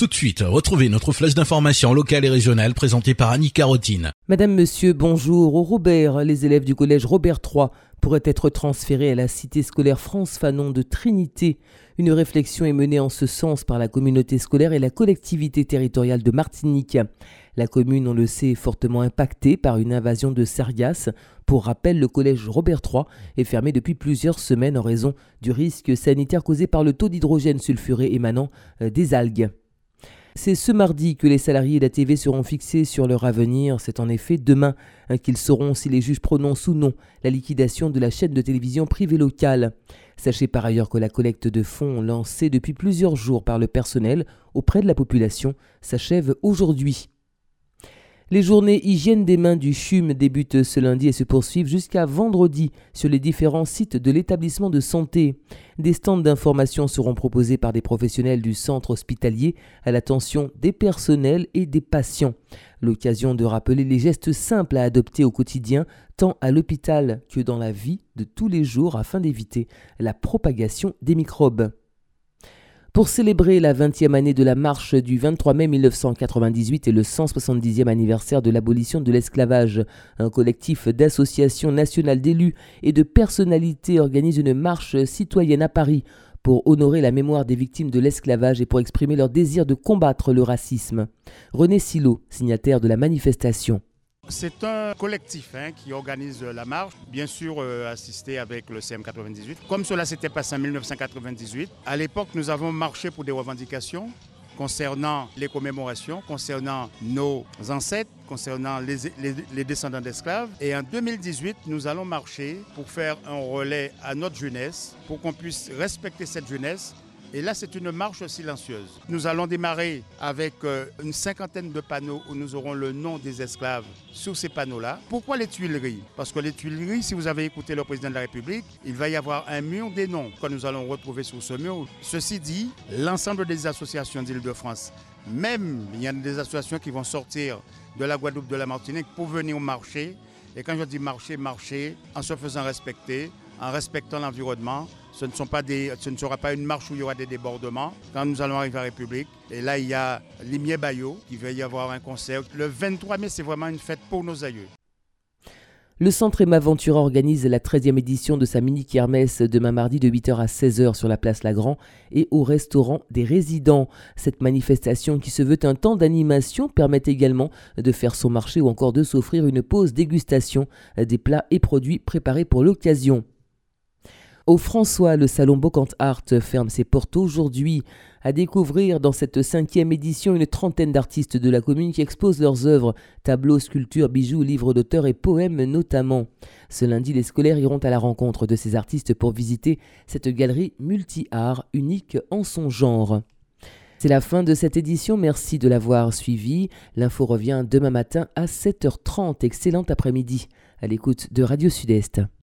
Tout de suite, retrouvez notre flèche d'information locale et régionale présentée par Annie Carotine. Madame, Monsieur, bonjour. Au Robert, les élèves du collège Robert III pourraient être transférés à la cité scolaire France Fanon de Trinité. Une réflexion est menée en ce sens par la communauté scolaire et la collectivité territoriale de Martinique. La commune, on le sait, est fortement impactée par une invasion de sargasses. Pour rappel, le collège Robert III est fermé depuis plusieurs semaines en raison du risque sanitaire causé par le taux d'hydrogène sulfuré émanant euh, des algues. C'est ce mardi que les salariés d'ATV seront fixés sur leur avenir. C'est en effet demain hein, qu'ils sauront si les juges prononcent ou non la liquidation de la chaîne de télévision privée locale. Sachez par ailleurs que la collecte de fonds lancée depuis plusieurs jours par le personnel auprès de la population s'achève aujourd'hui. Les journées hygiène des mains du CHUM débutent ce lundi et se poursuivent jusqu'à vendredi sur les différents sites de l'établissement de santé. Des stands d'information seront proposés par des professionnels du centre hospitalier à l'attention des personnels et des patients. L'occasion de rappeler les gestes simples à adopter au quotidien, tant à l'hôpital que dans la vie de tous les jours afin d'éviter la propagation des microbes. Pour célébrer la 20e année de la marche du 23 mai 1998 et le 170e anniversaire de l'abolition de l'esclavage, un collectif d'associations nationales d'élus et de personnalités organise une marche citoyenne à Paris pour honorer la mémoire des victimes de l'esclavage et pour exprimer leur désir de combattre le racisme. René Silo, signataire de la manifestation. C'est un collectif hein, qui organise la marche, bien sûr euh, assisté avec le CM98. Comme cela s'était passé en 1998, à l'époque nous avons marché pour des revendications concernant les commémorations, concernant nos ancêtres, concernant les descendants d'esclaves. Et en 2018, nous allons marcher pour faire un relais à notre jeunesse, pour qu'on puisse respecter cette jeunesse et là, c'est une marche silencieuse. Nous allons démarrer avec euh, une cinquantaine de panneaux où nous aurons le nom des esclaves sur ces panneaux-là. Pourquoi les Tuileries? Parce que les Tuileries, si vous avez écouté le président de la République, il va y avoir un mur des noms que nous allons retrouver sur ce mur. Ceci dit, l'ensemble des associations d'Île-de-France, même il y a des associations qui vont sortir de la Guadeloupe, de la Martinique pour venir marcher. Et quand je dis marcher, marcher en se faisant respecter, en respectant l'environnement. Ce ne, sera pas une marche où il y aura des débordements. Quand nous allons arriver à République, et là il y a Limier Bayot, qui va y avoir un concert. Le 23 mai, c'est vraiment une fête pour nos aïeux. Le Centre Emma organise la 13e édition de sa mini-kermesse demain mardi de 8h à 16h sur la place Lagrand et au restaurant des résidents. Cette manifestation qui se veut un temps d'animation permet également de faire son marché ou encore de s'offrir une pause dégustation des plats et produits préparés pour l'occasion. Au François, le salon Bocant Art ferme ses portes aujourd'hui. À découvrir dans cette cinquième édition une trentaine d'artistes de la commune qui exposent leurs œuvres, tableaux, sculptures, bijoux, livres d'auteurs et poèmes notamment. Ce lundi, les scolaires iront à la rencontre de ces artistes pour visiter cette galerie multi-art unique en son genre. C'est la fin de cette édition, merci de l'avoir suivi. L'info revient demain matin à 7h30. Excellent après-midi à l'écoute de Radio Sud-Est.